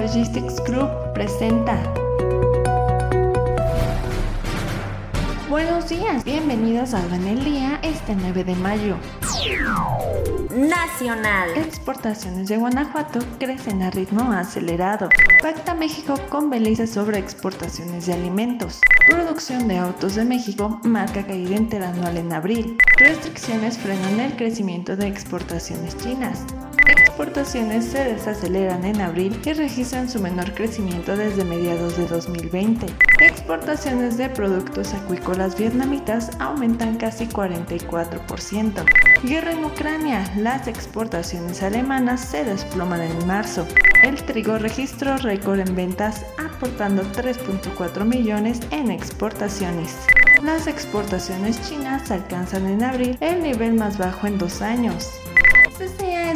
Logistics Group presenta. Buenos días, bienvenidos a Van el Día este 9 de mayo. Nacional. Exportaciones de Guanajuato crecen a ritmo acelerado. Pacta México con Belice sobre exportaciones de alimentos. Producción de autos de México marca caída interanual en abril. Restricciones frenan el crecimiento de exportaciones chinas exportaciones se desaceleran en abril y registran su menor crecimiento desde mediados de 2020. Exportaciones de productos acuícolas vietnamitas aumentan casi 44%. Guerra en Ucrania. Las exportaciones alemanas se desploman en marzo. El trigo registró récord en ventas aportando 3.4 millones en exportaciones. Las exportaciones chinas alcanzan en abril el nivel más bajo en dos años.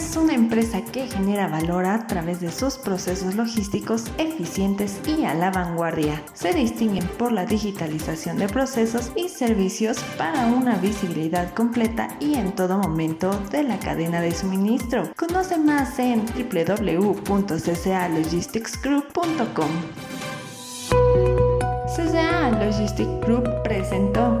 Es una empresa que genera valor a través de sus procesos logísticos eficientes y a la vanguardia. Se distinguen por la digitalización de procesos y servicios para una visibilidad completa y en todo momento de la cadena de suministro. Conoce más en www.ccalogisticsgroup.com. CCA Logistics Group presentó